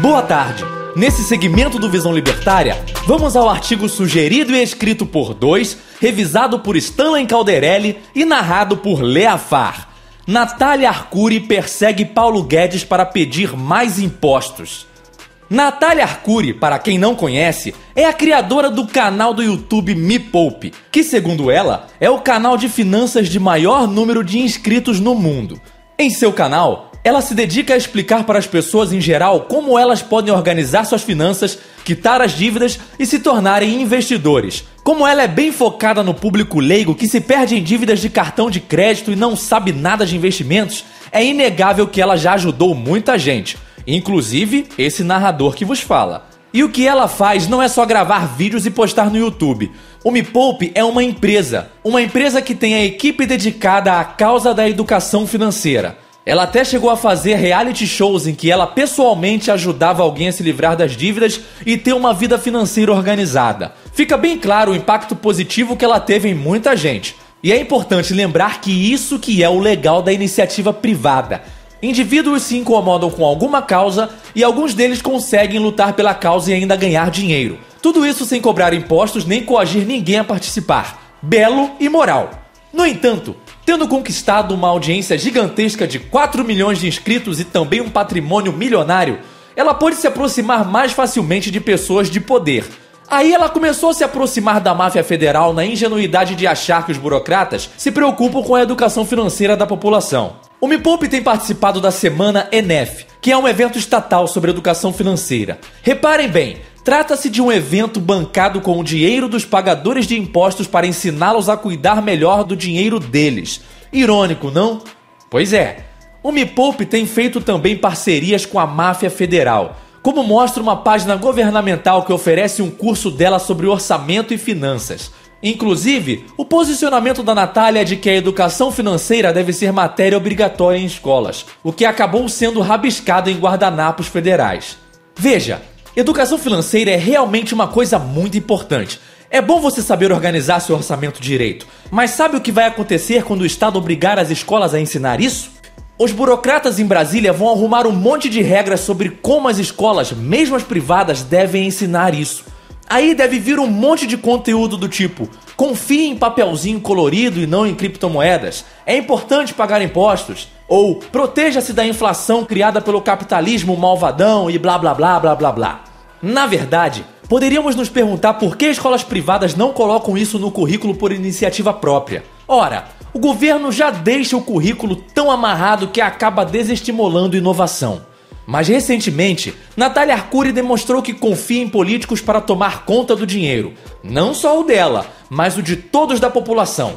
Boa tarde. Nesse segmento do Visão Libertária, vamos ao artigo sugerido e escrito por dois, revisado por Stanley Calderelli e narrado por Leafar. Natália Arcuri persegue Paulo Guedes para pedir mais impostos. Natália Arcuri, para quem não conhece, é a criadora do canal do YouTube Me Poupe, que, segundo ela, é o canal de finanças de maior número de inscritos no mundo. Em seu canal, ela se dedica a explicar para as pessoas em geral como elas podem organizar suas finanças, quitar as dívidas e se tornarem investidores. Como ela é bem focada no público leigo que se perde em dívidas de cartão de crédito e não sabe nada de investimentos, é inegável que ela já ajudou muita gente inclusive esse narrador que vos fala. E o que ela faz não é só gravar vídeos e postar no YouTube. O Me Poupe é uma empresa, uma empresa que tem a equipe dedicada à causa da educação financeira. Ela até chegou a fazer reality shows em que ela pessoalmente ajudava alguém a se livrar das dívidas e ter uma vida financeira organizada. Fica bem claro o impacto positivo que ela teve em muita gente. E é importante lembrar que isso que é o legal da iniciativa privada. Indivíduos se incomodam com alguma causa e alguns deles conseguem lutar pela causa e ainda ganhar dinheiro. Tudo isso sem cobrar impostos nem coagir ninguém a participar. Belo e moral. No entanto, tendo conquistado uma audiência gigantesca de 4 milhões de inscritos e também um patrimônio milionário, ela pôde se aproximar mais facilmente de pessoas de poder. Aí ela começou a se aproximar da máfia federal na ingenuidade de achar que os burocratas se preocupam com a educação financeira da população. O Me Poupe tem participado da Semana ENEF, que é um evento estatal sobre educação financeira. Reparem bem, trata-se de um evento bancado com o dinheiro dos pagadores de impostos para ensiná-los a cuidar melhor do dinheiro deles. Irônico, não? Pois é. O Me Poupe tem feito também parcerias com a máfia federal, como mostra uma página governamental que oferece um curso dela sobre orçamento e finanças. Inclusive, o posicionamento da Natália é de que a educação financeira deve ser matéria obrigatória em escolas, o que acabou sendo rabiscado em guardanapos federais. Veja, educação financeira é realmente uma coisa muito importante. É bom você saber organizar seu orçamento direito, mas sabe o que vai acontecer quando o Estado obrigar as escolas a ensinar isso? Os burocratas em Brasília vão arrumar um monte de regras sobre como as escolas, mesmo as privadas, devem ensinar isso. Aí deve vir um monte de conteúdo do tipo: confie em papelzinho colorido e não em criptomoedas. É importante pagar impostos. Ou proteja-se da inflação criada pelo capitalismo malvadão e blá blá blá blá blá blá. Na verdade, poderíamos nos perguntar por que escolas privadas não colocam isso no currículo por iniciativa própria. Ora, o governo já deixa o currículo tão amarrado que acaba desestimulando inovação. Mas recentemente, Natália Arcuri demonstrou que confia em políticos para tomar conta do dinheiro, não só o dela, mas o de todos da população.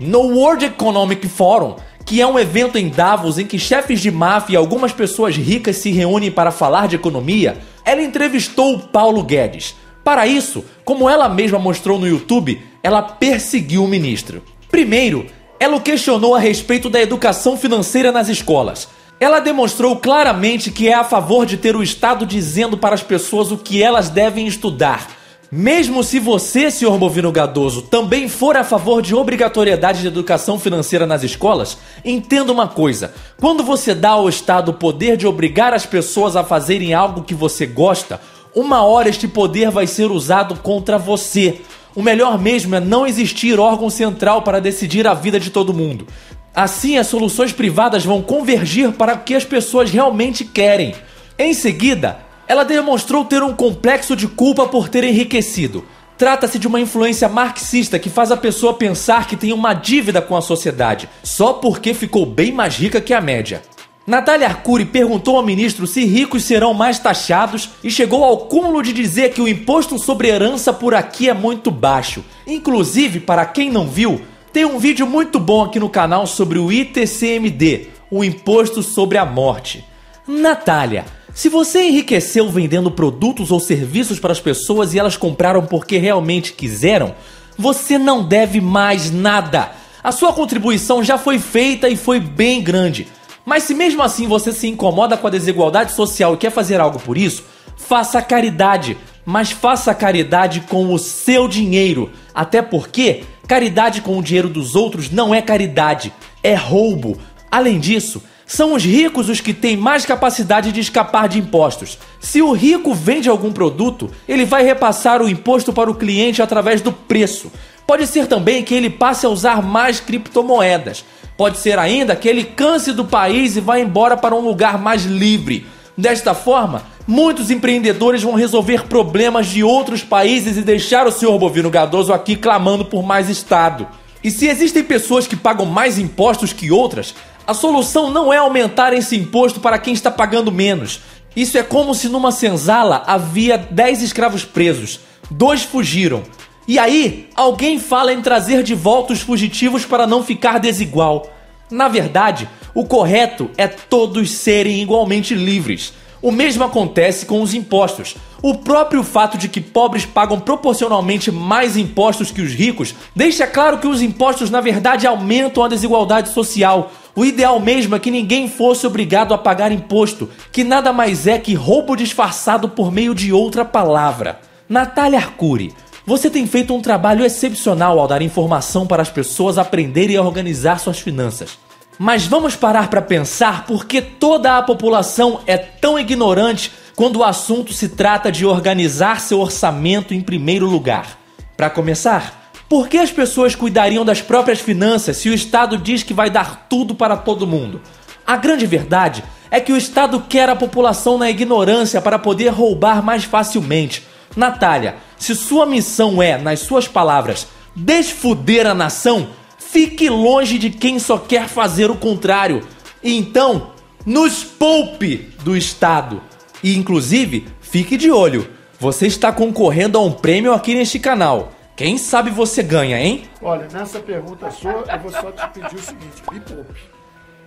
No World Economic Forum, que é um evento em Davos em que chefes de máfia e algumas pessoas ricas se reúnem para falar de economia, ela entrevistou Paulo Guedes. Para isso, como ela mesma mostrou no YouTube, ela perseguiu o ministro. Primeiro, ela o questionou a respeito da educação financeira nas escolas. Ela demonstrou claramente que é a favor de ter o Estado dizendo para as pessoas o que elas devem estudar. Mesmo se você, senhor Movino Gadoso, também for a favor de obrigatoriedade de educação financeira nas escolas, entenda uma coisa: quando você dá ao Estado o poder de obrigar as pessoas a fazerem algo que você gosta, uma hora este poder vai ser usado contra você. O melhor mesmo é não existir órgão central para decidir a vida de todo mundo. Assim, as soluções privadas vão convergir para o que as pessoas realmente querem. Em seguida, ela demonstrou ter um complexo de culpa por ter enriquecido. Trata-se de uma influência marxista que faz a pessoa pensar que tem uma dívida com a sociedade, só porque ficou bem mais rica que a média. Natália Arcuri perguntou ao ministro se ricos serão mais taxados e chegou ao cúmulo de dizer que o imposto sobre herança por aqui é muito baixo. Inclusive, para quem não viu, tem um vídeo muito bom aqui no canal sobre o ITCMD, o Imposto sobre a Morte. Natália, se você enriqueceu vendendo produtos ou serviços para as pessoas e elas compraram porque realmente quiseram, você não deve mais nada. A sua contribuição já foi feita e foi bem grande. Mas se mesmo assim você se incomoda com a desigualdade social e quer fazer algo por isso, faça caridade, mas faça caridade com o seu dinheiro. Até porque Caridade com o dinheiro dos outros não é caridade, é roubo. Além disso, São os ricos os que têm mais capacidade de escapar de impostos. Se o rico vende algum produto, ele vai repassar o imposto para o cliente através do preço. Pode ser também que ele passe a usar mais criptomoedas. Pode ser ainda que ele canse do país e vá embora para um lugar mais livre. Desta forma, muitos empreendedores vão resolver problemas de outros países e deixar o senhor Bovino Gadoso aqui clamando por mais Estado. E se existem pessoas que pagam mais impostos que outras, a solução não é aumentar esse imposto para quem está pagando menos. Isso é como se numa senzala havia 10 escravos presos, dois fugiram. E aí, alguém fala em trazer de volta os fugitivos para não ficar desigual. Na verdade, o correto é todos serem igualmente livres. O mesmo acontece com os impostos. O próprio fato de que pobres pagam proporcionalmente mais impostos que os ricos deixa claro que os impostos, na verdade, aumentam a desigualdade social. O ideal mesmo é que ninguém fosse obrigado a pagar imposto, que nada mais é que roubo disfarçado por meio de outra palavra. Natália Arcuri, você tem feito um trabalho excepcional ao dar informação para as pessoas aprenderem a organizar suas finanças. Mas vamos parar para pensar por que toda a população é tão ignorante quando o assunto se trata de organizar seu orçamento em primeiro lugar. Para começar, por que as pessoas cuidariam das próprias finanças se o Estado diz que vai dar tudo para todo mundo? A grande verdade é que o Estado quer a população na ignorância para poder roubar mais facilmente. Natália, se sua missão é, nas suas palavras, desfuder a nação, Fique longe de quem só quer fazer o contrário. E então, nos poupe do Estado. E inclusive, fique de olho. Você está concorrendo a um prêmio aqui neste canal. Quem sabe você ganha, hein? Olha, nessa pergunta sua, eu vou só te pedir o seguinte: me poupe.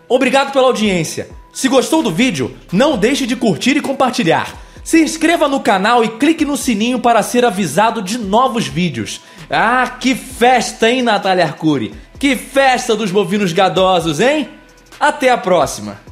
Obrigado pela audiência. Se gostou do vídeo, não deixe de curtir e compartilhar. Se inscreva no canal e clique no sininho para ser avisado de novos vídeos. Ah, que festa, hein, Natália Arcuri? Que festa dos bovinos gadosos, hein? Até a próxima!